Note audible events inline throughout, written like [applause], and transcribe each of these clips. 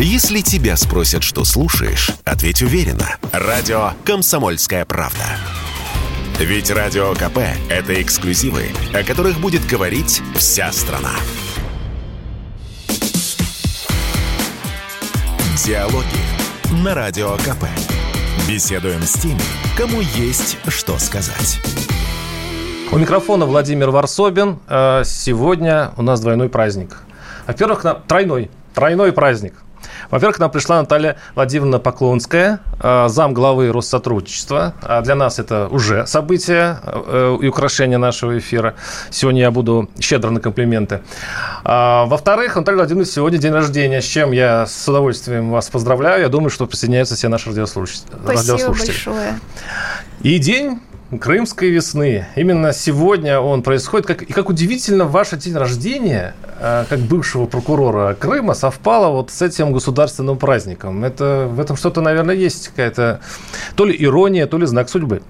Если тебя спросят, что слушаешь, ответь уверенно. Радио «Комсомольская правда». Ведь Радио КП – это эксклюзивы, о которых будет говорить вся страна. Диалоги на Радио КП. Беседуем с теми, кому есть что сказать. У микрофона Владимир Варсобин. Э, сегодня у нас двойной праздник. Во-первых, тройной, тройной праздник – во-первых, к нам пришла Наталья Владимировна Поклонская, э, зам главы Россотрудничества. А для нас это уже событие э, и украшение нашего эфира. Сегодня я буду щедро на комплименты. А, во-вторых, Наталья Владимировна, сегодня день рождения, с чем я с удовольствием вас поздравляю. Я думаю, что присоединяются все наши радиослушатели. Спасибо большое. И день Крымской весны. Именно сегодня он происходит. Как, и как удивительно, ваше день рождения, э, как бывшего прокурора Крыма, совпало вот с этим государственным праздником. Это, в этом что-то, наверное, есть какая-то то ли ирония, то ли знак судьбы.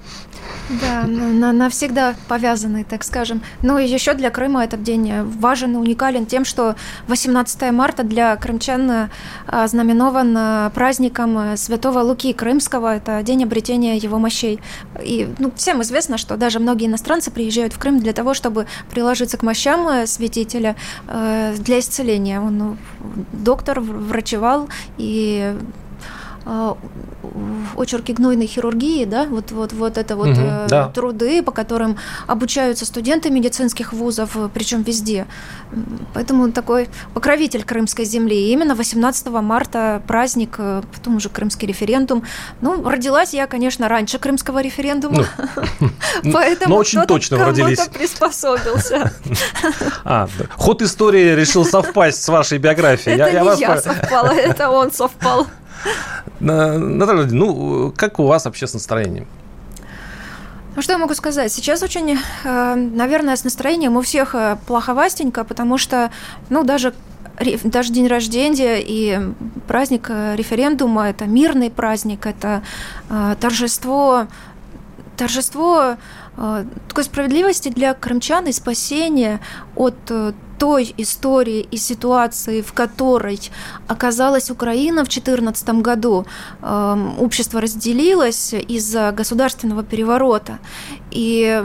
Да, на, навсегда повязанный, так скажем. Ну и еще для Крыма этот день важен и уникален тем, что 18 марта для крымчан а, знаменован праздником Святого Луки Крымского. Это день обретения его мощей. И ну, всем известно, что даже многие иностранцы приезжают в Крым для того, чтобы приложиться к мощам э, святителя э, для исцеления. Он ну, доктор, врачевал и очерки гнойной хирургии, да, вот, вот, вот это вот угу, э, да. труды, по которым обучаются студенты медицинских вузов, причем везде. Поэтому он такой покровитель крымской земли. И именно 18 марта праздник, э, потом уже крымский референдум. Ну, родилась я, конечно, раньше крымского референдума, ну, [laughs] поэтому но очень точно родились. приспособился. [laughs] А, ход истории решил совпасть с вашей биографией. Это не я совпала, это он совпал. Наталья, ну, как у вас вообще с настроением? Ну, что я могу сказать? Сейчас очень, э, наверное, с настроением у всех э, плоховастенько, потому что, ну, даже даже день рождения и праздник э, референдума – это мирный праздник, это торжество, торжество такой справедливости для крымчан и спасения от той истории и ситуации, в которой оказалась Украина в 2014 году, эм, общество разделилось из-за государственного переворота. И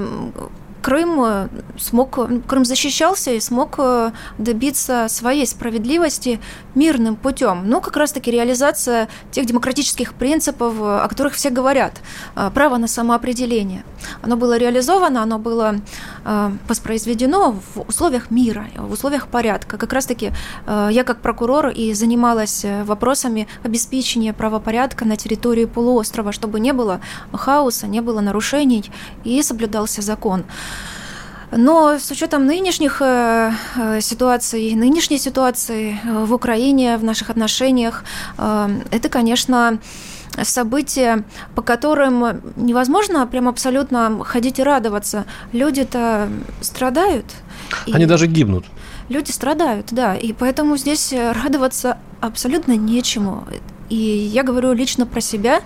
Крым э, смог, Крым защищался и смог э, добиться своей справедливости мирным путем. Ну, как раз-таки реализация тех демократических принципов, о которых все говорят. Э, право на самоопределение. Оно было реализовано, оно было воспроизведено в условиях мира, в условиях порядка. Как раз-таки я как прокурор и занималась вопросами обеспечения правопорядка на территории полуострова, чтобы не было хаоса, не было нарушений и соблюдался закон. Но с учетом нынешних э, э, ситуаций, нынешней ситуации э, в Украине, в наших отношениях, это, конечно, события, по которым невозможно прям абсолютно ходить и радоваться. Люди-то страдают. Они даже гибнут. Люди страдают, да, и поэтому здесь радоваться абсолютно нечему. И я говорю лично про себя.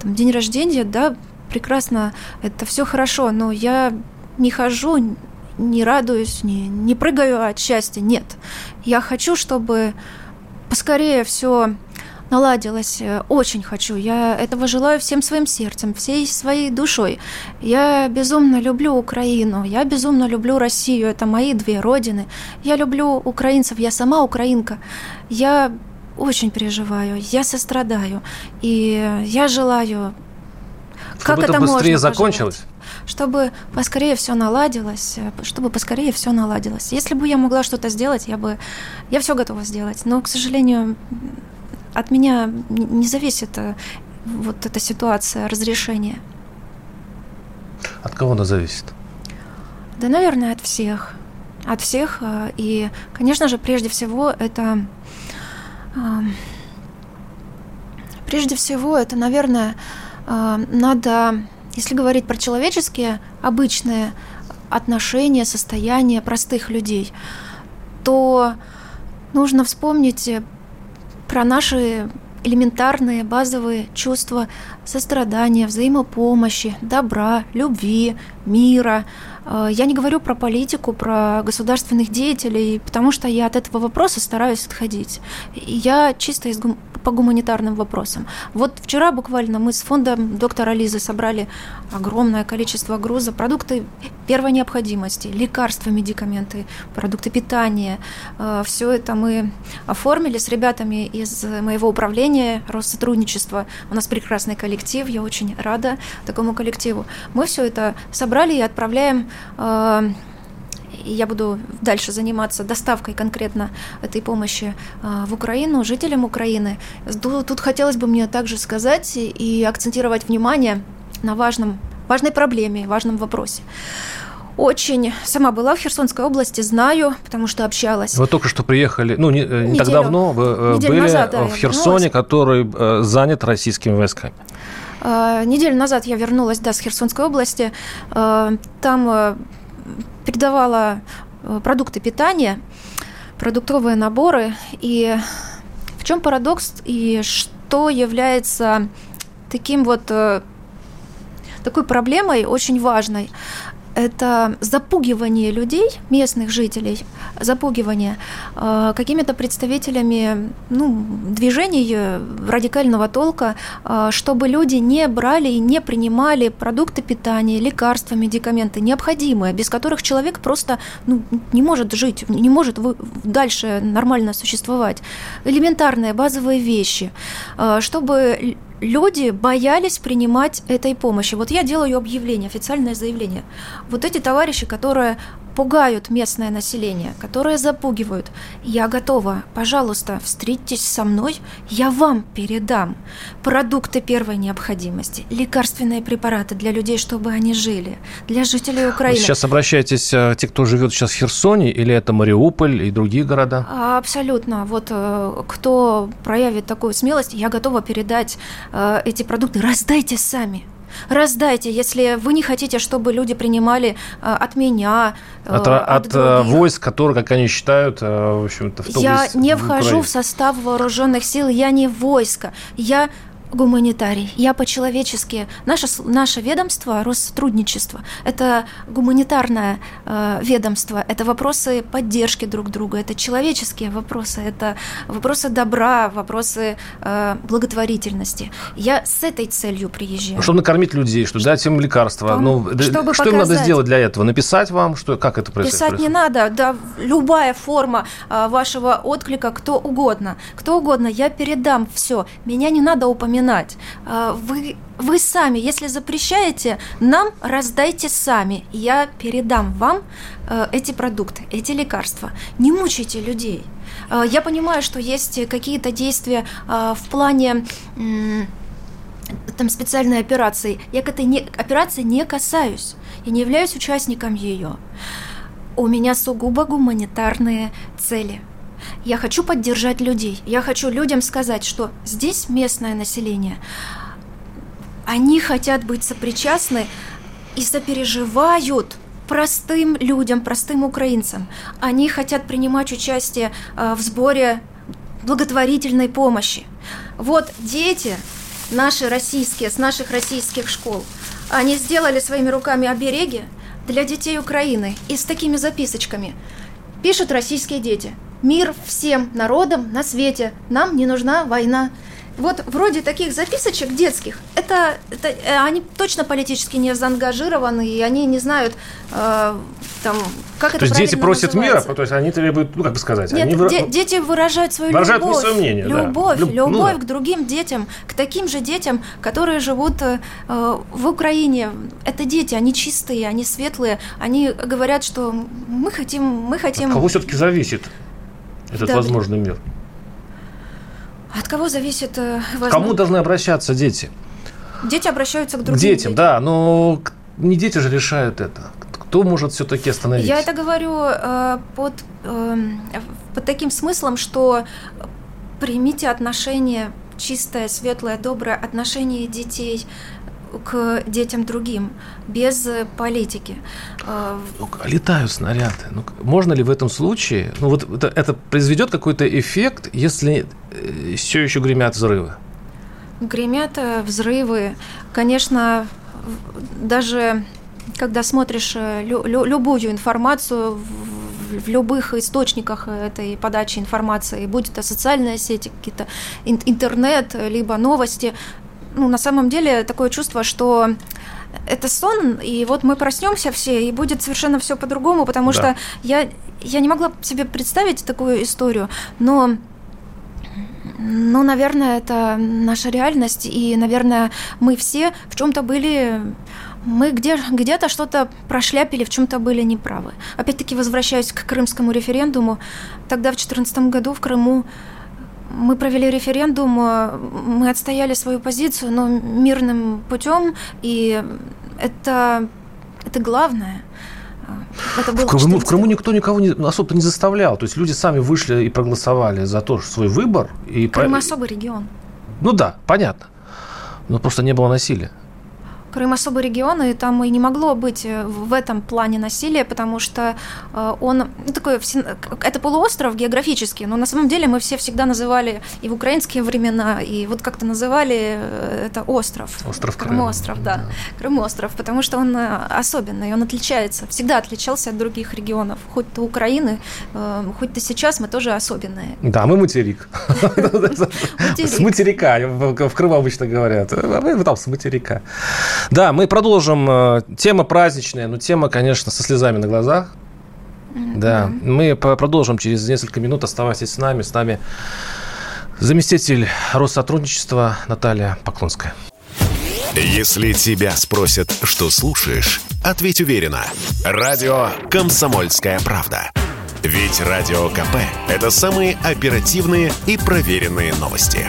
Там, день рождения, да, прекрасно, это все хорошо, но я не хожу, не радуюсь, не, не прыгаю от счастья. Нет. Я хочу, чтобы поскорее все наладилось. Очень хочу. Я этого желаю всем своим сердцем, всей своей душой. Я безумно люблю Украину. Я безумно люблю Россию. Это мои две родины. Я люблю украинцев. Я сама украинка. Я очень переживаю. Я сострадаю. И я желаю чтобы как это, это быстрее можно закончилось? Чтобы поскорее все наладилось, чтобы поскорее все наладилось. Если бы я могла что-то сделать, я бы, я все готова сделать. Но, к сожалению, от меня не зависит э, вот эта ситуация разрешения. От кого она зависит? Да, наверное, от всех. От всех. Э, и, конечно же, прежде всего, это... Прежде всего, это, наверное, надо если говорить про человеческие, обычные отношения, состояния простых людей, то нужно вспомнить про наши элементарные базовые чувства сострадания, взаимопомощи, добра, любви, мира, Э, я не говорю про политику, про государственных деятелей, потому что я от этого вопроса стараюсь отходить. Я чисто из, по гуманитарным вопросам. Вот вчера буквально мы с фондом доктора Лизы собрали огромное количество груза, продукты первой необходимости, лекарства, медикаменты, продукты питания. Э, Все это мы оформили с ребятами из моего управления Россотрудничества. У нас прекрасный коллектив, я очень рада такому коллективу. Мы все это собрали и отправляем э, я буду дальше заниматься доставкой конкретно этой помощи а, в Украину, жителям Украины. Тут хотелось бы мне также сказать и акцентировать внимание на важном, важной проблеме, важном вопросе очень сама была в Херсонской области, знаю, потому что общалась. Вы только что приехали, ну, не, не так давно вы э, были назад, да, в Херсоне, который э, занят российскими войсками. Uh, неделю назад я вернулась, да, с Херсонской области. Uh, там передавала э, продукты питания, продуктовые наборы. И в чем парадокс и что является таким вот э, такой проблемой очень важной? Это запугивание людей, местных жителей, запугивание э, какими-то представителями ну, движений радикального толка, э, чтобы люди не брали и не принимали продукты питания, лекарства, медикаменты, необходимые, без которых человек просто ну, не может жить, не может дальше нормально существовать. Элементарные базовые вещи, э, чтобы люди боялись принимать этой помощи. Вот я делаю объявление, официальное заявление. Вот эти товарищи, которые пугают местное население, которые запугивают. Я готова, пожалуйста, встретитесь со мной, я вам передам продукты первой необходимости, лекарственные препараты для людей, чтобы они жили, для жителей Украины. Вы сейчас обращаетесь, э, те, кто живет сейчас в Херсоне, или это Мариуполь и другие города? Абсолютно. Вот э, кто проявит такую смелость, я готова передать э, эти продукты. Раздайте сами. Раздайте, если вы не хотите, чтобы люди принимали э, от меня, э, от, от, от э, войск, которые, как они считают, в общем-то, в Я не вхожу в состав вооруженных сил, я не войско, я гуманитарий. Я по-человечески. Наше, наше ведомство, Россотрудничество, это гуманитарное э, ведомство. Это вопросы поддержки друг друга, это человеческие вопросы, это вопросы добра, вопросы э, благотворительности. Я с этой целью приезжаю. Чтобы накормить людей, чтобы дать им лекарства. Ну, чтобы что показать, им надо сделать для этого? Написать вам? Что, как это происходит? Писать не надо. Да, любая форма э, вашего отклика, кто угодно. Кто угодно, я передам все. Меня не надо упоминать упоминать. А, вы, вы сами, если запрещаете, нам раздайте сами. Я передам вам э, эти продукты, эти лекарства. Не мучайте людей. А, я понимаю, что есть какие-то действия а, в плане там специальной операции. Я к этой не, операции не касаюсь. Я не являюсь участником ее. У меня сугубо гуманитарные цели – я хочу поддержать людей. Я хочу людям сказать, что здесь местное население, они хотят быть сопричастны и сопереживают простым людям, простым украинцам. Они хотят принимать участие э, в сборе благотворительной помощи. Вот дети наши российские, с наших российских школ, они сделали своими руками обереги для детей Украины и с такими записочками. Пишут российские дети – Мир всем народам на свете. Нам не нужна война. Вот вроде таких записочек детских, это, это э, они точно политически не заангажированы, и они не знают, э, там, как то это То есть дети просят называется. мира, то есть они требуют, ну как бы сказать, Нет, они де- дети выражают свою выражают любовь, свое мнение, любовь, да. любовь ну, да. к другим детям, к таким же детям, которые живут э, в Украине. Это дети, они чистые, они светлые, они говорят, что мы хотим, мы хотим. От кого все-таки зависит? Этот да, возможный мир? От кого зависит... Э, возможно... Кому должны обращаться дети? Дети обращаются к другим детям. Детям, да, но не дети же решают это. Кто может все-таки остановить? Я это говорю э, под, э, под таким смыслом, что примите отношение чистое, светлое, доброе отношение детей к детям другим, без политики. А, ну, летают снаряды. Ну, можно ли в этом случае, ну вот это, это произведет какой-то эффект, если э, все еще гремят взрывы? Гремят э, взрывы. Конечно, даже когда смотришь лю любую информацию в, в любых источниках этой подачи информации, будь это социальные сети, какие-то интернет, либо новости, ну, на самом деле такое чувство, что это сон, и вот мы проснемся все, и будет совершенно все по-другому, потому да. что я, я не могла себе представить такую историю, но ну, наверное, это наша реальность, и, наверное, мы все в чем-то были мы где, где-то что-то прошляпили, в чем-то были неправы. Опять-таки, возвращаюсь к крымскому референдуму. Тогда, в 2014 году, в Крыму мы провели референдум, мы отстояли свою позицию, но мирным путем, и это, это главное. Это было в, Крыму, в Крыму никто никого не, особо не заставлял. То есть люди сами вышли и проголосовали за то, что свой выбор. И Крым по... особый регион. Ну да, понятно. Но просто не было насилия. Крым особый регион, и там и не могло быть э, в этом плане насилия, потому что э, он ну, такой, это полуостров географически, но на самом деле мы все всегда называли и в украинские времена, и вот как-то называли э, это остров. Остров Крым. Крымостров, да. да. Крымостров, потому что он особенный, он отличается, всегда отличался от других регионов. Хоть ты Украины, хоть ты сейчас, мы тоже особенные. Да, мы материк. [laughs] С материка, в Крыму обычно говорят. А вы там с материка. Да, мы продолжим. Э, тема праздничная, но тема, конечно, со слезами на глазах. Да, мы продолжим через несколько минут. Оставайтесь с нами. С нами заместитель Россотрудничества Наталья Поклонская. Если тебя спросят, что слушаешь, ответь уверенно. Радио «Комсомольская правда». Ведь Радио КП – это самые оперативные и проверенные новости.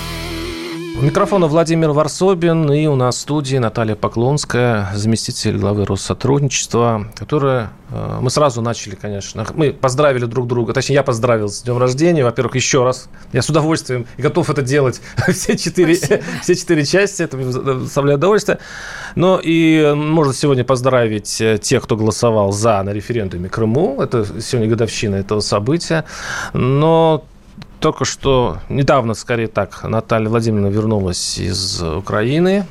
У микрофона Владимир Варсобин и у нас в студии Наталья Поклонская, заместитель главы Россотрудничества, которая... Э, мы сразу начали, конечно, мы поздравили друг друга, точнее, я поздравил с днем рождения, во-первых, еще раз. Я с удовольствием и готов это делать [laughs] все четыре, [laughs] все четыре части, это мне доставляет удовольствие. Но и можно сегодня поздравить э, тех, кто голосовал за на референдуме Крыму, это сегодня годовщина этого события, но только что, недавно, скорее так, Наталья Владимировна вернулась из Украины,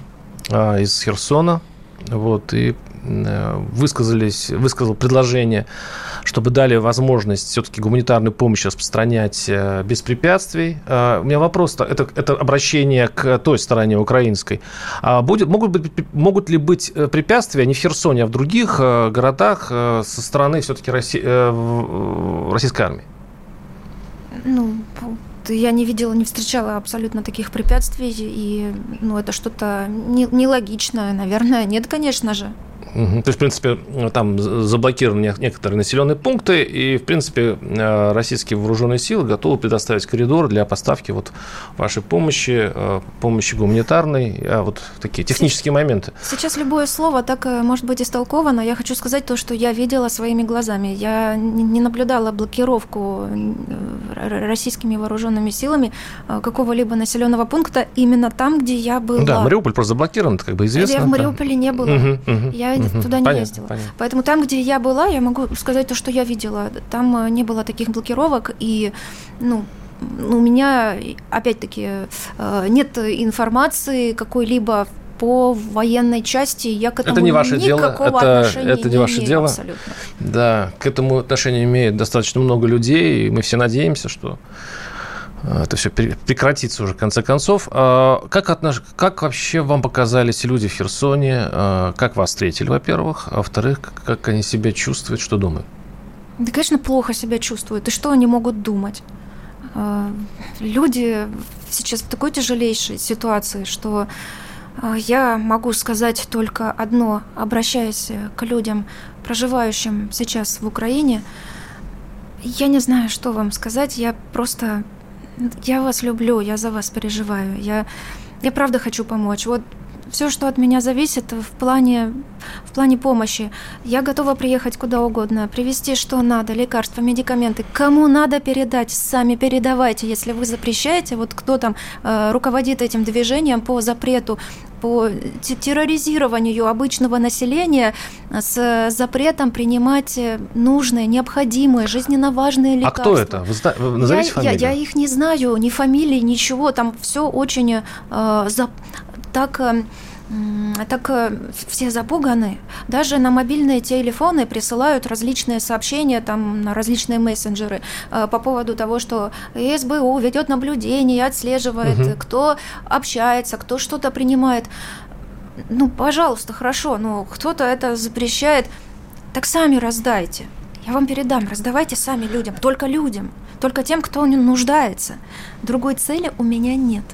а, из Херсона, вот, и э, высказались, высказал предложение, чтобы дали возможность все-таки гуманитарную помощь распространять э, без препятствий. А, у меня вопрос, это, это обращение к той стороне украинской. А будет, могут, быть, могут ли быть э, препятствия не в Херсоне, а в других городах со стороны все-таки России, российской армии? Ну, я не видела, не встречала абсолютно таких препятствий, и ну, это что-то нелогичное, наверное. Нет, конечно же. Угу. То есть, в принципе, там заблокированы некоторые населенные пункты, и, в принципе, э, российские вооруженные силы готовы предоставить коридор для поставки вот вашей помощи, э, помощи гуманитарной, а вот такие технические моменты. Сейчас любое слово так э, может быть истолковано. Я хочу сказать то, что я видела своими глазами. Я не наблюдала блокировку российскими вооруженными силами какого-либо населенного пункта именно там, где я была. Да, Мариуполь просто заблокирован, это как бы известно. Я в Мариуполе не была. Угу, угу. Я угу. туда не понятно, ездила. Понятно. Поэтому там, где я была, я могу сказать то, что я видела. Там э, не было таких блокировок, и ну, у меня, опять-таки, э, нет информации какой-либо по военной части я к этому это не ваше дело, это, это не, не ваше дело. Абсолютно. Да, к этому отношение имеет достаточно много людей, и мы все надеемся, что это все прекратится уже в конце концов. А, как, отнош... как вообще вам показались люди в Херсоне? А, как вас встретили, во-первых? А во-вторых, как они себя чувствуют, что думают? Да, конечно, плохо себя чувствуют. И что они могут думать? Люди сейчас в такой тяжелейшей ситуации, что я могу сказать только одно, обращаясь к людям, проживающим сейчас в Украине. Я не знаю, что вам сказать, я просто я вас люблю, я за вас переживаю. Я, я правда хочу помочь. Вот все, что от меня зависит в плане, в плане помощи. Я готова приехать куда угодно, привезти что надо, лекарства, медикаменты. Кому надо передать, сами передавайте. Если вы запрещаете, вот кто там э, руководит этим движением по запрету по терроризированию обычного населения с запретом принимать нужные, необходимые, жизненно важные лекарства. А кто это? Вы, зна... Вы назовите я, фамилию? Я, я их не знаю, ни фамилии, ничего. Там все очень э, за... так... Э, так э, все запуганы. Даже на мобильные телефоны присылают различные сообщения там, на различные мессенджеры э, по поводу того, что СБУ ведет наблюдение, отслеживает, угу. кто общается, кто что-то принимает. Ну, пожалуйста, хорошо, но кто-то это запрещает. Так сами раздайте. Я вам передам, раздавайте сами людям, только людям, только тем, кто нуждается. Другой цели у меня нет.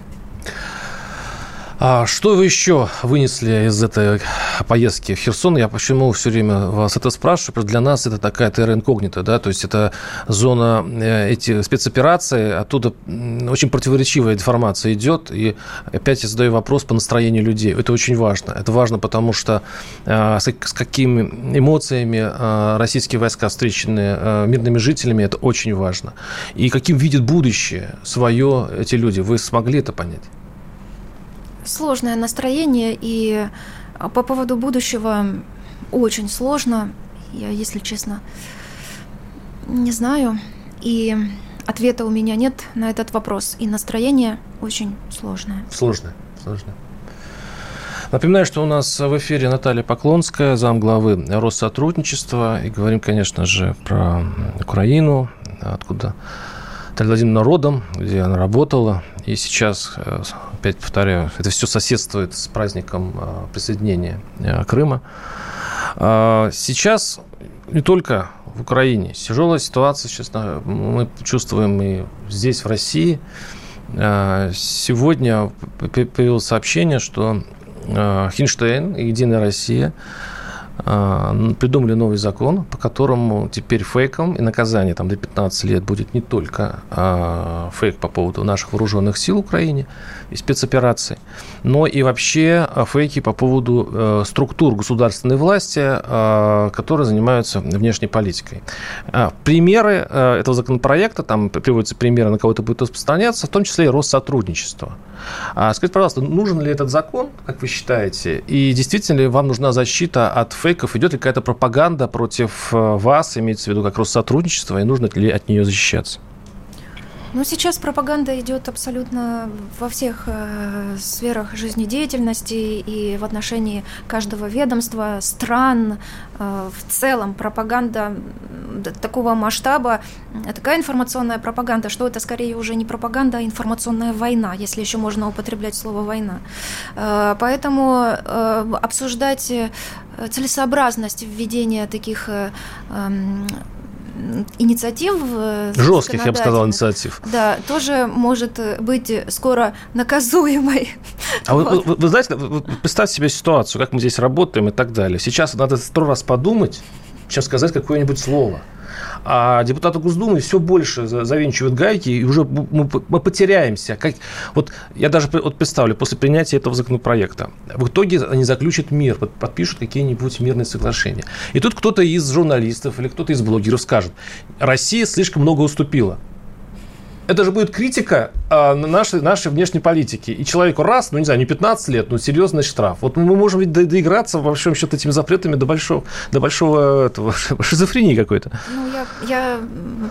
А что вы еще вынесли из этой поездки в Херсон? Я почему все время вас это спрашиваю? Потому что для нас это такая терра инкогнита, да, то есть это зона э, эти спецоперации, оттуда очень противоречивая информация идет, и опять я задаю вопрос по настроению людей. Это очень важно. Это важно, потому что э, с какими эмоциями э, российские войска встречены мирными жителями, это очень важно. И каким видят будущее свое эти люди. Вы смогли это понять? Сложное настроение, и а, по поводу будущего очень сложно. Я, если честно, не знаю. И ответа у меня нет на этот вопрос. И настроение очень сложное. Сложное, сложное. Напоминаю, что у нас в эфире Наталья Поклонская, замглавы Россотрудничества. И говорим, конечно же, про Украину, откуда Наталья Владимировна родом, где она работала. И сейчас, э, опять повторяю, это все соседствует с праздником э, присоединения э, Крыма. А, сейчас не только в Украине. Тяжелая ситуация, честно, мы чувствуем и здесь, в России. А, сегодня появилось сообщение, что Хинштейн и Единая Россия придумали новый закон, по которому теперь фейком и наказание там, до 15 лет будет не только а, фейк по поводу наших вооруженных сил в Украине и спецопераций, но и вообще а, фейки по поводу а, структур государственной власти, а, которые занимаются внешней политикой. А, примеры а, этого законопроекта, там приводятся примеры, на кого это будет распространяться, в том числе и Россотрудничество. А, скажите, пожалуйста, нужен ли этот закон, как вы считаете, и действительно ли вам нужна защита от фейков, идет ли какая-то пропаганда против э, вас, имеется в виду как Россотрудничество, и нужно ли от нее защищаться? Ну, сейчас пропаганда идет абсолютно во всех э, сферах жизнедеятельности и в отношении каждого ведомства, стран. Э, в целом пропаганда такого масштаба, такая информационная пропаганда, что это скорее уже не пропаганда, а информационная война, если еще можно употреблять слово «война». Э, поэтому э, обсуждать э, целесообразность введения таких э, э, инициатив. Э, Жестких, я бы сказал, инициатив. Да, тоже может быть скоро наказуемой. А вот. вы, вы, вы знаете, представьте себе ситуацию, как мы здесь работаем и так далее. Сейчас надо сто раз подумать, чем сказать какое-нибудь слово. А депутаты Госдумы все больше завинчивают гайки, и уже мы, мы потеряемся. Как, вот я даже вот представлю, после принятия этого законопроекта, в итоге они заключат мир, подпишут какие-нибудь мирные соглашения. И тут кто-то из журналистов или кто-то из блогеров скажет, Россия слишком много уступила это же будет критика а, нашей, нашей внешней политики. И человеку раз, ну не знаю, не 15 лет, но серьезный штраф. Вот мы можем ведь доиграться, во всем счет, этими запретами до большого, до большого этого, [laughs] шизофрении какой-то. Ну, я, я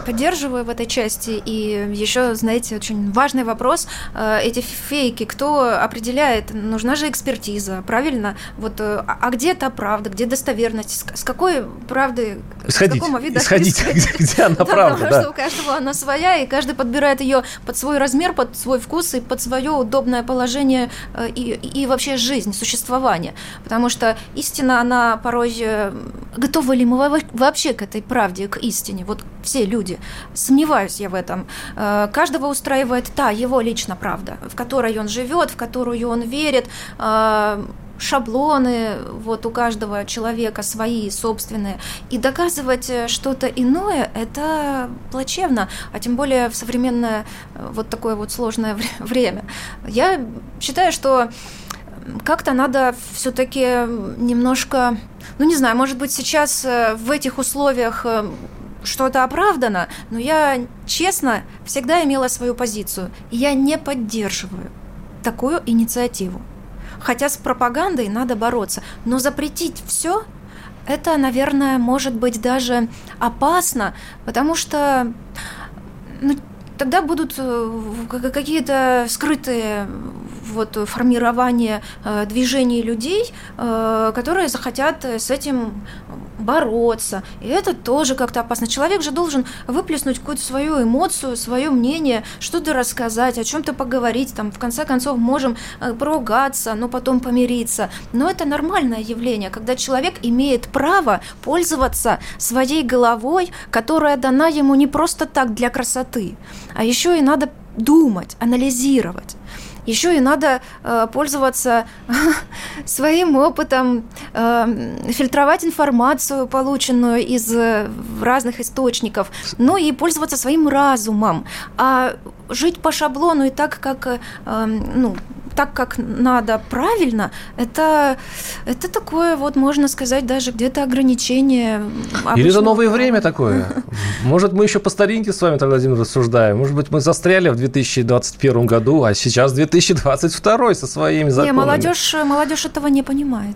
поддерживаю в этой части. И еще, знаете, очень важный вопрос. Э, эти фейки, кто определяет? Нужна же экспертиза, правильно? Вот, э, а, а где та правда, где достоверность? С какой правды, исходить, с какого вида исходить, [laughs] исходить? Где, где она да, правда? Потому да. что у каждого она своя, и каждый подбирает подбирает ее под свой размер, под свой вкус и под свое удобное положение э, и, и вообще жизнь, существование. Потому что истина, она порой... Э, готовы ли мы вообще к этой правде, к истине? Вот все люди. Сомневаюсь я в этом. Э, каждого устраивает та его лично правда, в которой он живет, в которую он верит, шаблоны, вот у каждого человека свои собственные, и доказывать э, что-то иное, это плачевно, а тем более в современное э, вот такое вот сложное [laughs] время. Я считаю, что как-то надо все-таки немножко, ну не знаю, может быть сейчас э, в этих условиях что-то оправдано, но я честно всегда имела свою позицию, я не поддерживаю такую инициативу. Хотя с пропагандой надо бороться. Но запретить все это, наверное, может быть даже опасно, потому что ну, тогда будут э, какие-то скрытые вот формирования э, движений людей, э, которые захотят с этим бороться. И это тоже как-то опасно. Человек же должен выплеснуть какую-то свою эмоцию, свое мнение, что-то рассказать, о чем-то поговорить. Там, в конце концов, можем э, поругаться, но потом помириться. Но это нормальное явление, когда человек имеет право пользоваться своей головой, которая дана ему не просто так для красоты, а еще и надо думать, анализировать еще и надо э, пользоваться [laughs] своим опытом, э, фильтровать информацию, полученную из э, разных источников, ну и пользоваться своим разумом. А жить по шаблону и так, как э, ну, так, как надо правильно, это, это такое, вот можно сказать, даже где-то ограничение. Или это новое время такое. [laughs] Может, мы еще по старинке с вами, тогда, Владимир, рассуждаем. Может быть, мы застряли в 2021 году, а сейчас 2022 со своими законами. Не, молодежь, молодежь этого не понимает.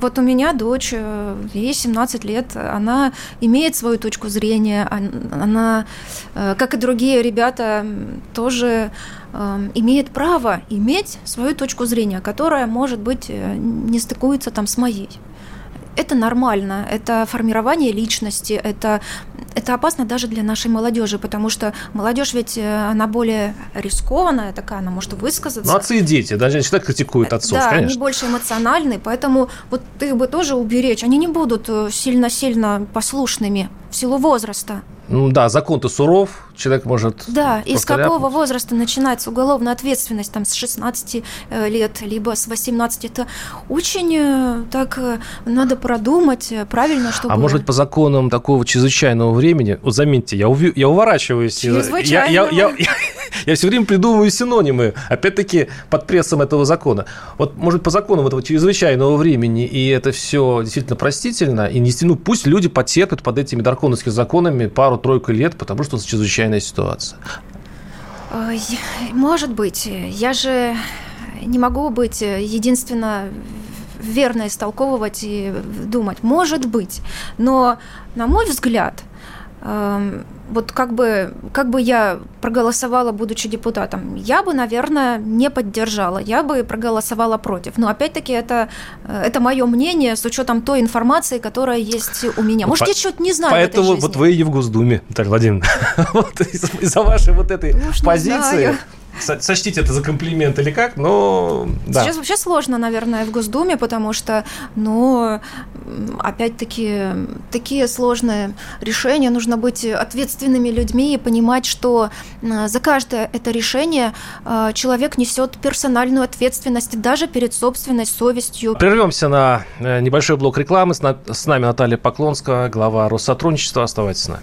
Вот у меня дочь, э, ей 17 лет, она имеет свою точку зрения, она, э, как и другие ребята, тоже эм, имеет право иметь свою точку зрения, которая, может быть, э, не стыкуется там с моей это нормально, это формирование личности, это, это опасно даже для нашей молодежи, потому что молодежь ведь, э, она более рискованная такая, она может высказаться. Ну, отцы и дети, даже они всегда критикуют отцов, да, конечно. они больше эмоциональны, поэтому вот их бы тоже уберечь, они не будут э, сильно-сильно послушными в силу возраста. Ну да, закон-то суров, человек может... Да, и с какого возраста начинается уголовная ответственность, там, с 16 э, лет, либо с 18, это очень э, так э, надо продумать правильно, чтобы... А может быть, по законам такого чрезвычайного времени, вот заметьте, я, уви... я уворачиваюсь... Я, я, я, я, я [laughs] все время придумываю синонимы, опять-таки, под прессом этого закона. Вот, может, по законам этого чрезвычайного времени, и это все действительно простительно, и не, ну, пусть люди потерпят под этими драконовскими законами пару-тройку лет, потому что это чрезвычайная ситуация. Может быть. Я же не могу быть единственно верно истолковывать и думать. Может быть. Но, на мой взгляд, эм, вот как бы, как бы я проголосовала, будучи депутатом, я бы, наверное, не поддержала, я бы проголосовала против. Но опять-таки это, э, это мое мнение с учетом той информации, которая есть у меня. Может, По- я что-то не знаю Поэтому вот вы и в Госдуме, Наталья Владимировна. [laughs] Вот из-за вашей вот этой позиции сочтите это за комплимент или как, но да. Сейчас вообще сложно, наверное, в Госдуме, потому что, ну, опять-таки, такие сложные решения, нужно быть ответственными людьми и понимать, что за каждое это решение а, человек несет персональную ответственность даже перед собственной совестью. Прервемся на э, небольшой блок рекламы. С нами Наталья Поклонская, глава Россотрудничества. Оставайтесь с нами.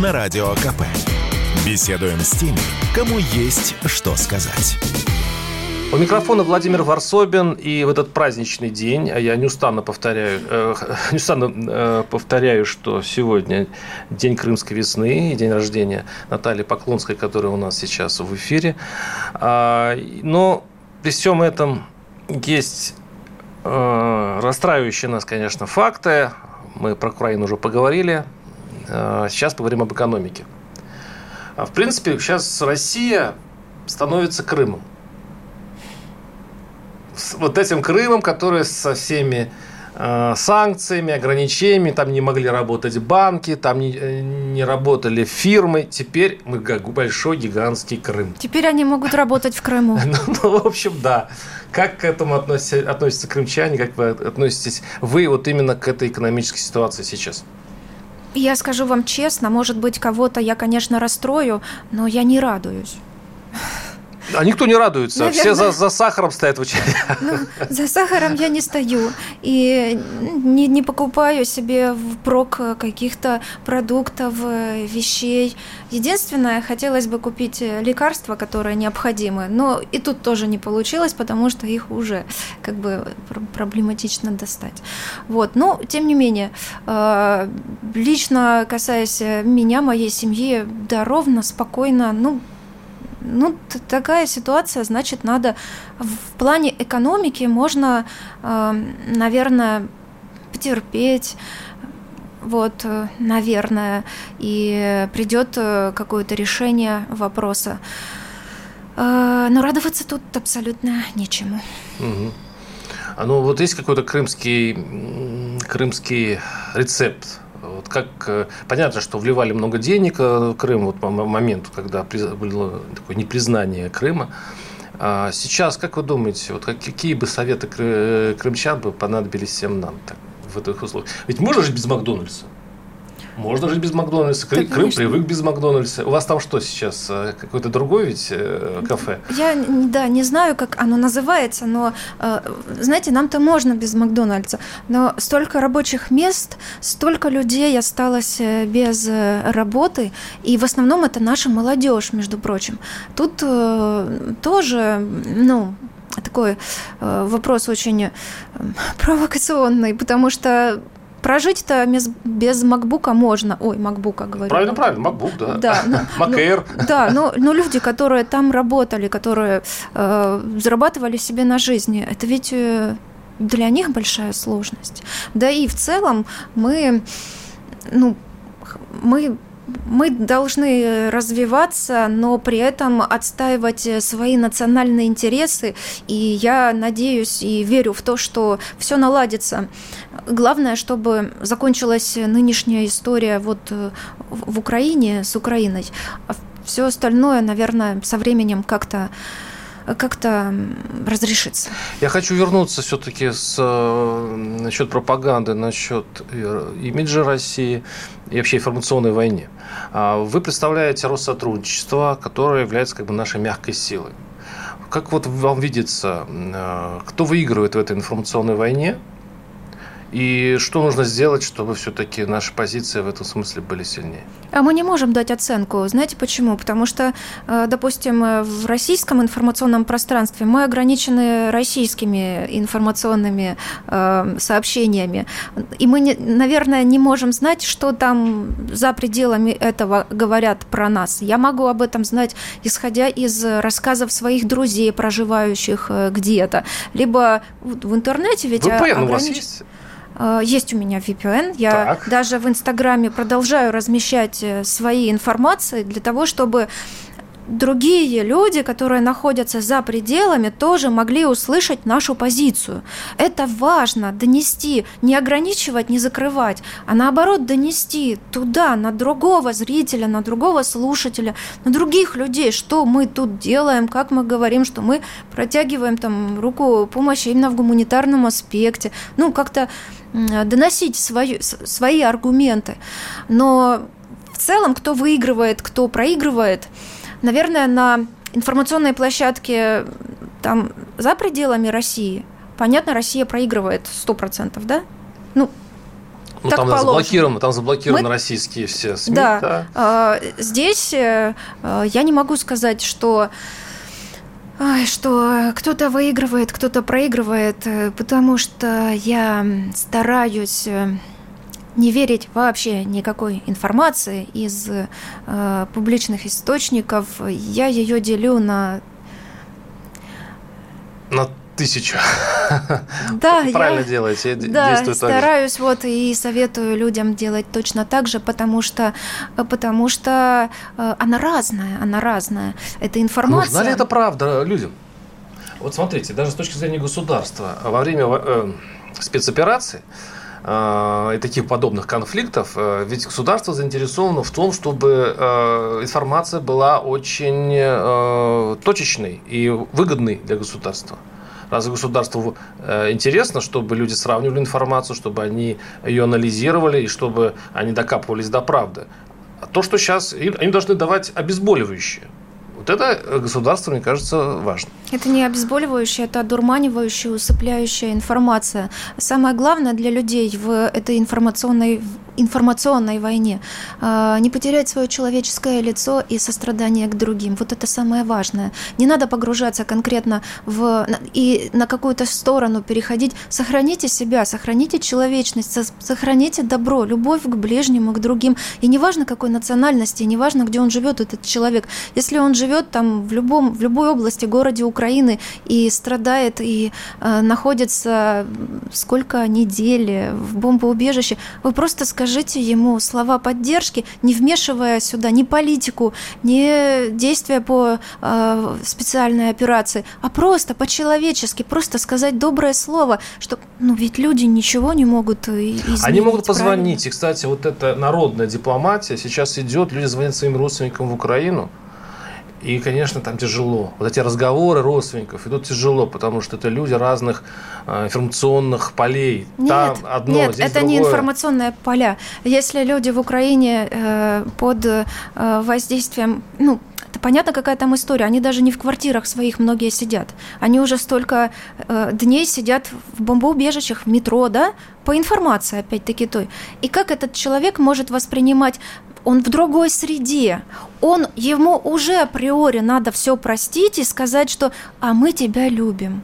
на Радио КП. Беседуем с теми, кому есть что сказать. У микрофона Владимир Варсобин, и в этот праздничный день, а я неустанно повторяю, э, [laughs] неустанно э, повторяю, что сегодня день крымской весны, день рождения Натальи Поклонской, которая у нас сейчас в эфире. А, но при всем этом есть э, расстраивающие нас, конечно, факты. Мы про Украину уже поговорили, сейчас поговорим об экономике. А, в принципе, сейчас Россия становится Крымом. Вот этим Крымом, который со всеми э, санкциями, ограничениями, там не могли работать банки, там не, э, не работали фирмы. Теперь мы как большой гигантский Крым. Теперь они могут работать в Крыму. [laughs] ну, ну, в общем, да. Как к этому относятся, относятся крымчане, как вы относитесь вы вот именно к этой экономической ситуации сейчас? Я скажу вам честно, может быть, кого-то я, конечно, расстрою, но я не радуюсь. А никто не радуется. Наверное... Все за, за сахаром стоят в очереди. Ну, за сахаром я не стою. И не, не покупаю себе впрок каких-то продуктов, вещей. Единственное, хотелось бы купить лекарства, которые необходимы. Но и тут тоже не получилось, потому что их уже как бы проблематично достать. Вот. Но, тем не менее, э, лично касаясь меня, моей семьи, да, ровно, спокойно, ну, ну, такая ситуация, значит, надо в плане экономики можно, э, наверное, потерпеть, вот, э, наверное, и придет э, какое-то решение вопроса. Но радоваться тут абсолютно нечему. Угу. А ну вот есть какой-то крымский, крымский рецепт вот как э, понятно, что вливали много денег э, в Крым вот по моменту, когда было такое непризнание Крыма. А сейчас, как вы думаете, вот какие бы советы крымчан бы понадобились всем нам так, в этих условиях? Ведь можно жить без Макдональдса? Можно жить без Макдональдса. Крым, Крым привык без Макдональдса. У вас там что сейчас? Э, какое-то другое ведь э, кафе? Я, да, не знаю, как оно называется, но, э, знаете, нам-то можно без Макдональдса. Но столько рабочих мест, столько людей осталось без работы, и в основном это наша молодежь, между прочим. Тут тоже, ну, такой вопрос очень провокационный, потому что Прожить-то без, без макбука можно. Ой, макбука говорю. Правильно, правильно, макбук, да. Да, ну, [laughs] Mac ну, да, но, но люди, которые там работали, которые э, зарабатывали себе на жизни, это ведь э, для них большая сложность. Да и в целом мы, ну, мы мы должны развиваться, но при этом отстаивать свои национальные интересы. И я надеюсь и верю в то, что все наладится. Главное, чтобы закончилась нынешняя история вот э, в Украине с Украиной. А все остальное, наверное, со временем как-то как-то разрешится. Я хочу вернуться все-таки с, э, насчет пропаганды, насчет э, имиджа России и вообще информационной войне. А вы представляете Россотрудничество, которое является как бы нашей мягкой силой. Как вот вам видится, э, кто выигрывает в этой информационной войне? И что нужно сделать, чтобы все-таки наши позиции в этом смысле были сильнее? А мы не можем дать оценку. Знаете почему? Потому что, э, допустим, э, в российском информационном пространстве мы ограничены российскими информационными э, сообщениями. И мы, наверное, не можем знать, что там за пределами этого говорят про нас. Я могу об этом знать, исходя из рассказов своих друзей, проживающих где-то. Либо в интернете ведь... VPN огранич... у вас есть? Э, есть у меня VPN. Я так. даже в Инстаграме продолжаю размещать э, свои информации для того, чтобы другие люди, которые находятся за пределами, тоже могли услышать нашу позицию. Это важно донести, не ограничивать, не закрывать, а наоборот донести туда, на другого зрителя, на другого слушателя, на других людей, что мы тут делаем, как мы говорим, что мы протягиваем там руку помощи именно в гуманитарном аспекте. Ну, как-то доносить свои, свои аргументы. Но в целом, кто выигрывает, кто проигрывает – Наверное, на информационной площадке там за пределами России, понятно, Россия проигрывает 100%, да? Ну, ну, так там положено. заблокировано, там заблокированы Мы... российские все СМИ. Да. да. А, здесь э, я не могу сказать, что что кто-то выигрывает, кто-то проигрывает, э, потому что я стараюсь э, не верить вообще никакой информации из э, публичных источников. Я ее делю на... На тысячу. Да, [laughs] правильно я, делаете. Да, стараюсь вот и советую людям делать точно так же, потому что, потому что э, она разная, она разная. Это информация. Нужна ли это правда людям? Вот смотрите, даже с точки зрения государства, во время э, спецоперации Э, и таких подобных конфликтов, э, ведь государство заинтересовано в том, чтобы э, информация была очень точечной и выгодной для государства. Разве государству интересно, чтобы люди сравнивали информацию, чтобы они ее анализировали и чтобы они докапывались до правды? А то, что сейчас они должны давать обезболивающие. Вот это государство, мне кажется, важно. Это не обезболивающая, это одурманивающая, усыпляющая информация. Самое главное для людей в этой информационной информационной войне, а, не потерять свое человеческое лицо и сострадание к другим. Вот это самое важное. Не надо погружаться конкретно в и на какую-то сторону переходить. Сохраните себя, сохраните человечность, сохраните добро, любовь к ближнему, к другим. И неважно какой национальности, неважно, где он живет, этот человек. Если он живет там в любом, в любой области, городе Украины и страдает и э, находится сколько недель в бомбоубежище, вы просто скажите скажите ему слова поддержки, не вмешивая сюда ни политику, ни действия по э, специальной операции, а просто по-человечески, просто сказать доброе слово, что, ну, ведь люди ничего не могут изменить. Они могут позвонить, правильно? и, кстати, вот эта народная дипломатия сейчас идет, люди звонят своим родственникам в Украину, и, конечно, там тяжело. Вот эти разговоры родственников идут тяжело, потому что это люди разных э, информационных полей. Нет, там одно, нет здесь это другое. не информационные поля. Если люди в Украине э, под э, воздействием, ну, это понятно, какая там история. Они даже не в квартирах своих многие сидят. Они уже столько э, дней сидят в бомбоубежищах, в метро, да, по информации, опять-таки, той. И как этот человек может воспринимать он в другой среде, он, ему уже априори надо все простить и сказать, что «а мы тебя любим»,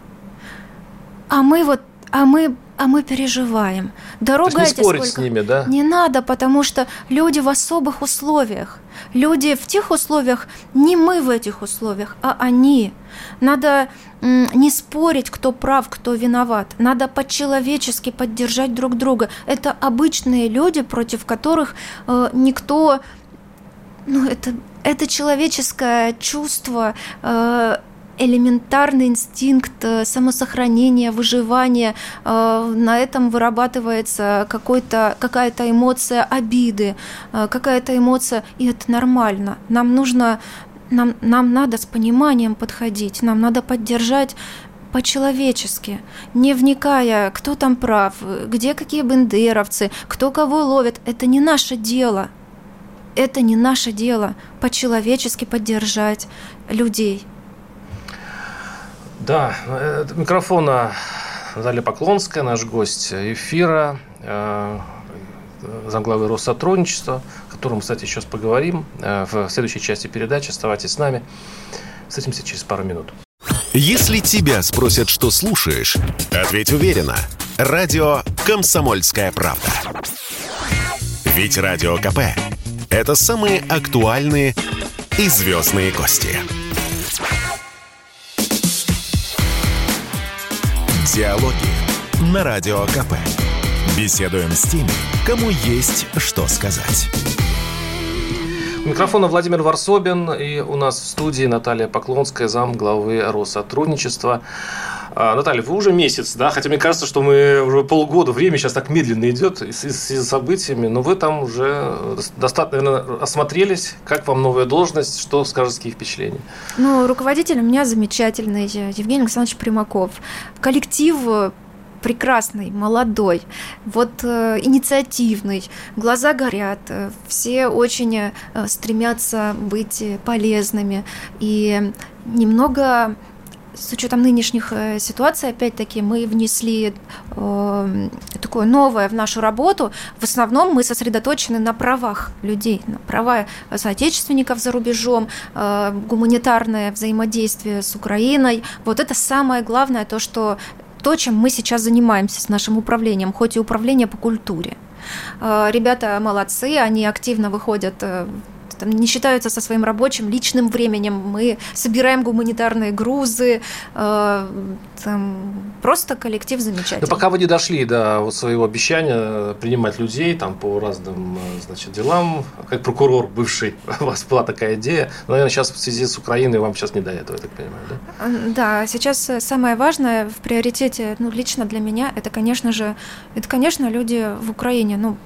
а мы вот, а мы а мы переживаем. Дорога То есть не спорить сколько... с ними, да? Не надо, потому что люди в особых условиях. Люди в тех условиях, не мы в этих условиях, а они. Надо не спорить, кто прав, кто виноват. Надо по-человечески поддержать друг друга. Это обычные люди, против которых э, никто... Ну, это, это человеческое чувство, э, элементарный инстинкт э, самосохранения, выживания. Э, на этом вырабатывается какой-то, какая-то эмоция обиды, э, какая-то эмоция, и это нормально. Нам нужно нам, нам надо с пониманием подходить, нам надо поддержать по-человечески, не вникая, кто там прав, где какие бендеровцы, кто кого ловит. Это не наше дело. Это не наше дело по-человечески поддержать людей. Да, э, микрофона Наталья Поклонская, наш гость эфира, э, замглавы Россотрудничества, о котором, кстати, сейчас поговорим э, в следующей части передачи. Оставайтесь с нами. Встретимся через пару минут. Если тебя спросят, что слушаешь, ответь уверенно. Радио «Комсомольская правда». Ведь Радио КП – это самые актуальные и звездные гости. Диалоги на Радио КП. Беседуем с теми, кому есть что сказать. У микрофона Владимир Варсобин и у нас в студии Наталья Поклонская, зам главы Россотрудничества. А, Наталья, вы уже месяц, да? Хотя мне кажется, что мы уже полгода, время сейчас так медленно идет с, с событиями, но вы там уже достаточно, наверное, осмотрелись. Как вам новая должность? Что скажете, какие впечатления? Ну, руководитель у меня замечательный, Евгений Александрович Примаков. Коллектив прекрасный, молодой, вот э, инициативный, глаза горят, э, все очень э, стремятся быть полезными и немного с учетом нынешних э, ситуаций, опять-таки, мы внесли э, такое новое в нашу работу. В основном мы сосредоточены на правах людей, на права соотечественников за рубежом, э, гуманитарное взаимодействие с Украиной. Вот это самое главное, то, что то, чем мы сейчас занимаемся с нашим управлением, хоть и управление по культуре. Э, ребята молодцы, они активно выходят э, там, не считаются со своим рабочим личным временем. Мы собираем гуманитарные грузы, э, там, просто коллектив замечательный. Но пока вы не дошли до своего обещания принимать людей там, по разным э, значит, делам, как прокурор бывший, [laughs] у вас была такая идея, но, наверное, сейчас в связи с Украиной вам сейчас не до этого, я так понимаю, да? Да, сейчас самое важное в приоритете, ну, лично для меня, это, конечно же, это, конечно, люди в Украине, ну,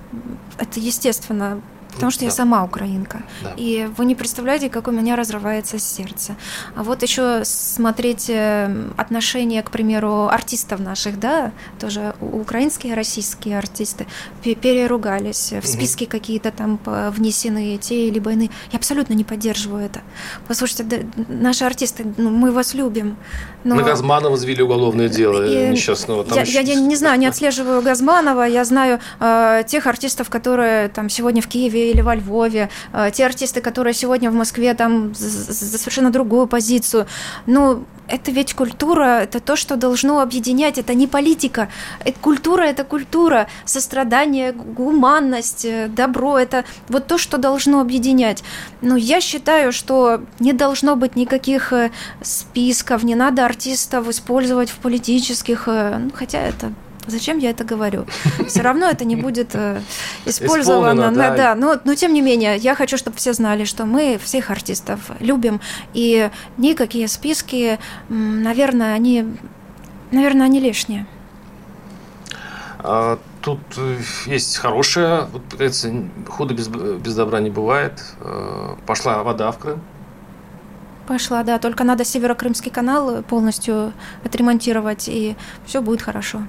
это естественно, потому что да. я сама украинка. Да. И вы не представляете, как у меня разрывается сердце. А вот еще смотреть э, отношения, к примеру, артистов наших, да, тоже украинские, российские артисты переругались, в списки какие-то там внесены те или иные. Я абсолютно не поддерживаю это. Послушайте, да, наши артисты, ну, мы вас любим. Но... На Газманова взвели уголовное дело и... несчастного. Там я, еще... я, не знаю, не отслеживаю Газманова, я знаю э, тех артистов, которые там сегодня в Киеве или во Львове, э, те артисты, которые сегодня в Москве там за, за совершенно другую позицию. Ну, это ведь культура, это то, что должно объединять, это не политика. Это культура – это культура, сострадание, гуманность, э, добро – это вот то, что должно объединять. Но я считаю, что не должно быть никаких э, списков, не надо артистов использовать в политических, ну, хотя это Зачем я это говорю? Все равно это не будет э, [laughs] использовано. Да. да. Но, но тем не менее, я хочу, чтобы все знали, что мы всех артистов любим, и никакие списки, наверное, они, наверное, они лишние. А, тут э, есть хорошее, вот, говорится, худо без, без добра не бывает. Э, пошла вода в Крым. Пошла, да. Только надо Северокрымский канал полностью отремонтировать, и все будет хорошо.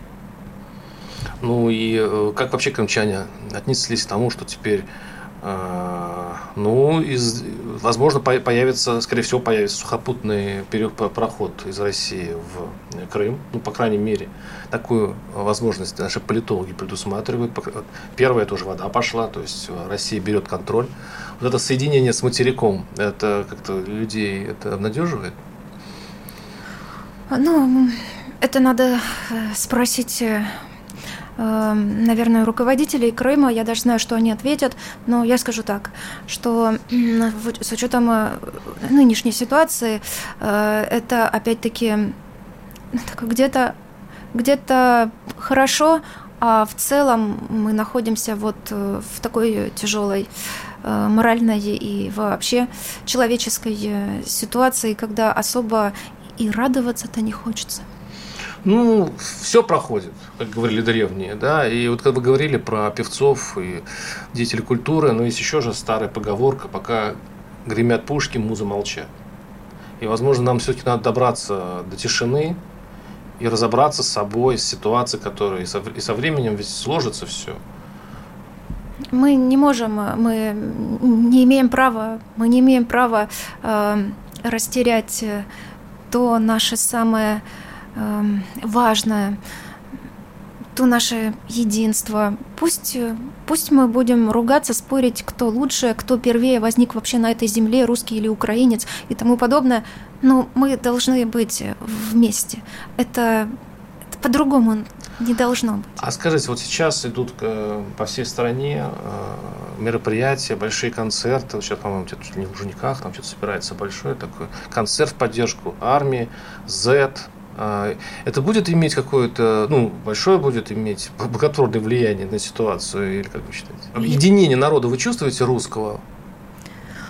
Ну и э, как вообще крымчане отнеслись к тому, что теперь э, ну, из, возможно, появится, скорее всего, появится сухопутный проход из России в Крым. Ну, по крайней мере, такую возможность наши политологи предусматривают. Первая тоже вода пошла, то есть Россия берет контроль. Вот это соединение с материком, это как-то людей это обнадеживает? Ну, это надо э, спросить Эм, наверное, руководителей Крыма. Я даже знаю, что они ответят, но я скажу так, что с учетом э, нынешней ситуации, э, это опять-таки где-то где-то хорошо, а в целом мы находимся вот э, в такой тяжелой моральной и вообще человеческой ситуации, когда особо и радоваться-то не хочется. Ну, все проходит, как говорили древние, да. И вот когда вы говорили про певцов и деятелей культуры, но есть еще же старая поговорка, пока гремят пушки, музы молчат. И, возможно, нам все-таки надо добраться до тишины и разобраться с собой, с ситуацией, которая и со, и со временем ведь сложится все. Мы не можем, мы не имеем права, мы не имеем права э, растерять то наше самое Эм, важное, то наше единство. Пусть, пусть мы будем ругаться, спорить, кто лучше, кто первее возник вообще на этой земле, русский или украинец и тому подобное, но мы должны быть вместе. Это по-другому не должно быть. А скажите, вот сейчас идут э, по всей стране э, мероприятия, большие концерты. Сейчас, по-моему, где-то не в Жуниках, там что-то собирается большой такой концерт в поддержку армии, Z, а, это будет иметь какое-то, ну, большое будет иметь благотворное влияние на ситуацию, или как вы считаете? Объединение народа вы чувствуете русского?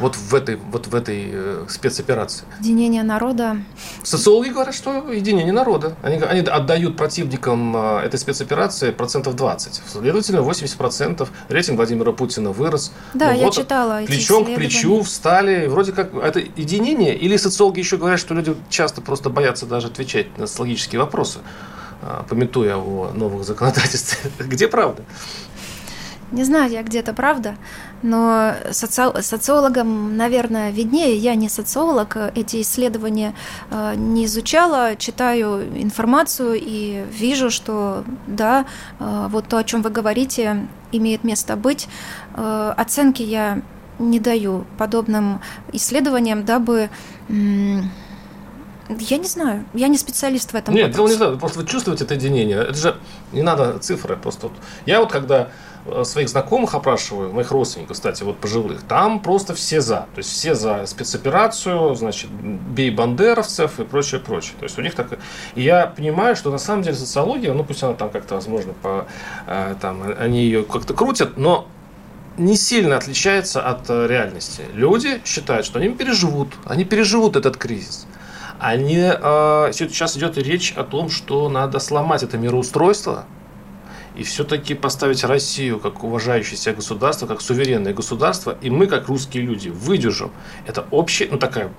Вот в этой, вот в этой э, спецоперации? Единение народа. Социологи говорят, что единение народа. Они, они отдают противникам э, этой спецоперации процентов 20. Следовательно, 80% рейтинг Владимира Путина вырос. Да, ну, я вот читала эти Плечом к плечу встали. Вроде как это единение. Или социологи еще говорят, что люди часто просто боятся даже отвечать на социологические вопросы, э, пометуя о новых законодательствах. [laughs] Где правда? Не знаю я где-то правда, но соци... социологам, наверное, виднее. Я не социолог, эти исследования э, не изучала, читаю информацию и вижу, что да, э, вот то, о чем вы говорите, имеет место быть. Э, оценки я не даю подобным исследованиям, дабы я не знаю, я не специалист в этом. Нет, дело не знаю, просто вы чувствуете это единение. Это же не надо цифры, просто вот. Я вот когда своих знакомых опрашиваю, моих родственников, кстати, вот пожилых, там просто все за. То есть все за спецоперацию, значит, бей бандеровцев и прочее, прочее. То есть у них так... И я понимаю, что на самом деле социология, ну пусть она там как-то, возможно, по, э, там, они ее как-то крутят, но не сильно отличается от э, реальности. Люди считают, что они переживут, они переживут этот кризис. Они, сейчас идет речь о том, что надо сломать это мироустройство, и все-таки поставить Россию как уважающее себя государство, как суверенное государство, и мы, как русские люди, выдержим. Это общая, ну такая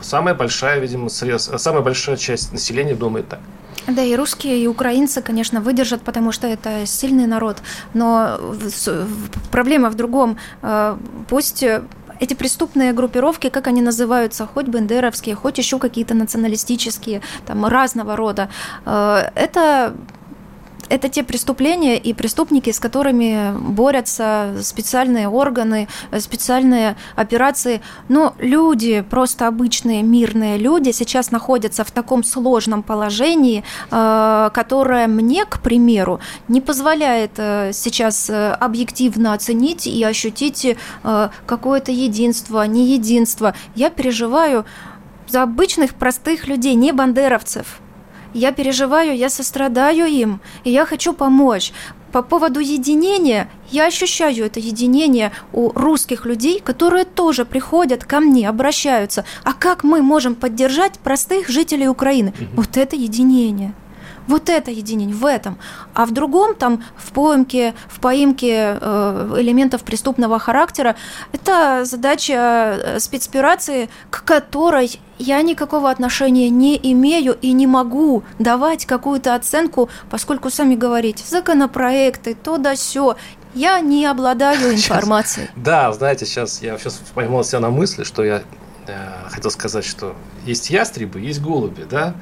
самая большая, видимо, срез, самая большая часть населения думает так. Да, и русские, и украинцы, конечно, выдержат, потому что это сильный народ. Но проблема в другом. Э, пусть эти преступные группировки, как они называются, хоть бендеровские, хоть еще какие-то националистические, там разного рода, э, это это те преступления и преступники, с которыми борются специальные органы, специальные операции. Но люди, просто обычные мирные люди, сейчас находятся в таком сложном положении, э, которое мне, к примеру, не позволяет э, сейчас э, объективно оценить и ощутить какое-то единство, не единство. Я переживаю за обычных простых людей, не бандеровцев. Я переживаю, я сострадаю им, и я хочу помочь. По поводу единения, я ощущаю это единение у русских людей, которые тоже приходят ко мне, обращаются. А как мы можем поддержать простых жителей Украины? Вот это единение. Вот это единение в этом. А в другом, там, в поимке, в поимке э, элементов преступного характера, это задача э, спецоперации, к которой я никакого отношения не имею и не могу давать какую-то оценку, поскольку сами говорите, законопроекты, то да все. Я не обладаю информацией. Сейчас, да, знаете, сейчас я сейчас поймал себя на мысли, что я э, хотел сказать, что есть ястребы, есть голуби, да.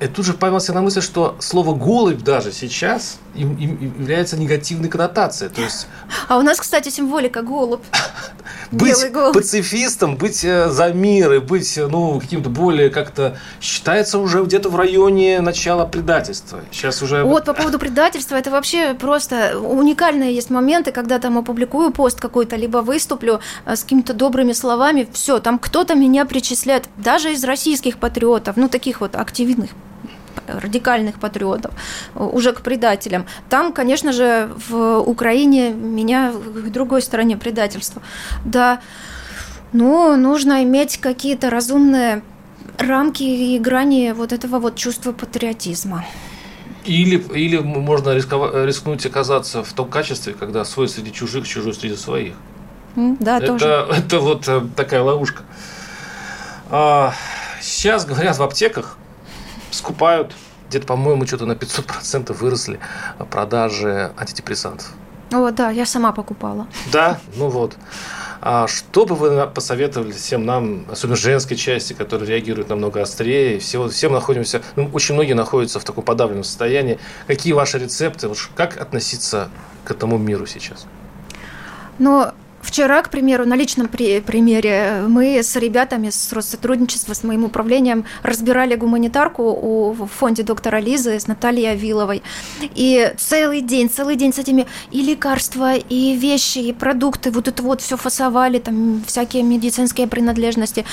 И тут же поймался на мысли, что слово «голубь» даже сейчас им, им является негативной коннотацией. То есть... А у нас, кстати, символика голубь. [laughs] быть голубь. пацифистом, быть э, за мир и быть э, ну, каким-то более как-то считается уже где-то в районе начала предательства. Сейчас уже... Вот по поводу предательства, это вообще просто уникальные есть моменты, когда там опубликую пост какой-то, либо выступлю э, с какими-то добрыми словами, все, там кто-то меня причисляет, даже из российских патриотов, ну, таких вот активных радикальных патриотов, уже к предателям. Там, конечно же, в Украине меня к другой стороне предательства. Да, но нужно иметь какие-то разумные рамки и грани вот этого вот чувства патриотизма. Или, или можно рисковать, рискнуть оказаться в том качестве, когда свой среди чужих, чужой среди своих. Да, это, тоже. [laughs] Это вот э, такая ловушка. А, сейчас говорят в аптеках, скупают, где-то, по-моему, что-то на 500% выросли продажи антидепрессантов. О, да, я сама покупала. Да, ну вот. А что бы вы посоветовали всем нам, особенно женской части, которые реагируют намного острее? Все, все мы находимся, ну, очень многие находятся в таком подавленном состоянии. Какие ваши рецепты? Как относиться к этому миру сейчас? Ну, Вчера, к примеру, на личном при примере, мы с ребятами с Россотрудничества, с моим управлением разбирали гуманитарку у, в фонде доктора Лизы с Натальей Авиловой. И целый день, целый день с этими и лекарства, и вещи, и продукты, вот это вот все фасовали, там всякие медицинские принадлежности.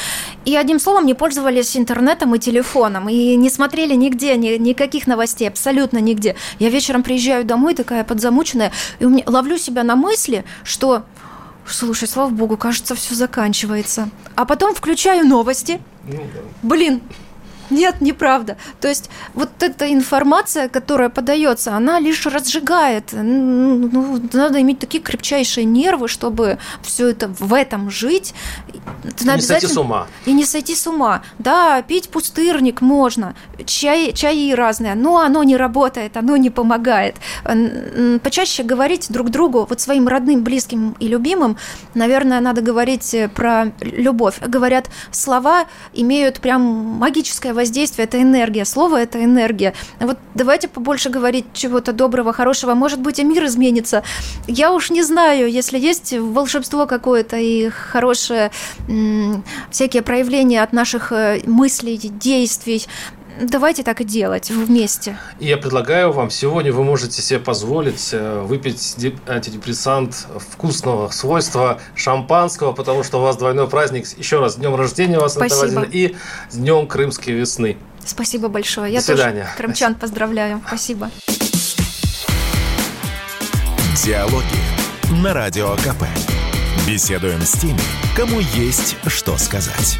И одним словом не пользовались интернетом и телефоном, и не смотрели нигде, ни, никаких новостей, абсолютно нигде. Я вечером приезжаю домой, такая подзамученная, и у меня, ловлю себя на мысли, что Слушай, слава богу, кажется, все заканчивается. А потом включаю новости. Ну, да. Блин, нет, неправда. То есть вот эта информация, которая подается, она лишь разжигает. Ну, надо иметь такие крепчайшие нервы, чтобы все это в этом жить. Это не сойти с ума. И не сойти с ума. Да, пить пустырник можно, чай, чаи разные, но оно не работает, оно не помогает. Почаще говорить друг другу, вот своим родным, близким и любимым, наверное, надо говорить про любовь. Говорят, слова имеют прям магическое воздействие, это энергия, слово – это энергия. Вот давайте побольше говорить чего-то доброго, хорошего, может быть, и мир изменится. Я уж не знаю, если есть волшебство какое-то и хорошее, всякие проявления от наших э, мыслей, действий, давайте так и делать вместе. И я предлагаю вам, сегодня вы можете себе позволить э, выпить антидепрессант вкусного свойства шампанского, потому что у вас двойной праздник. Еще раз, с днем рождения вас, Спасибо. Наталья и с днем крымской весны. Спасибо большое. Я До свидания. тоже крымчан поздравляю. Спасибо. Диалоги на Радио КП. Беседуем с теми, кому есть что сказать.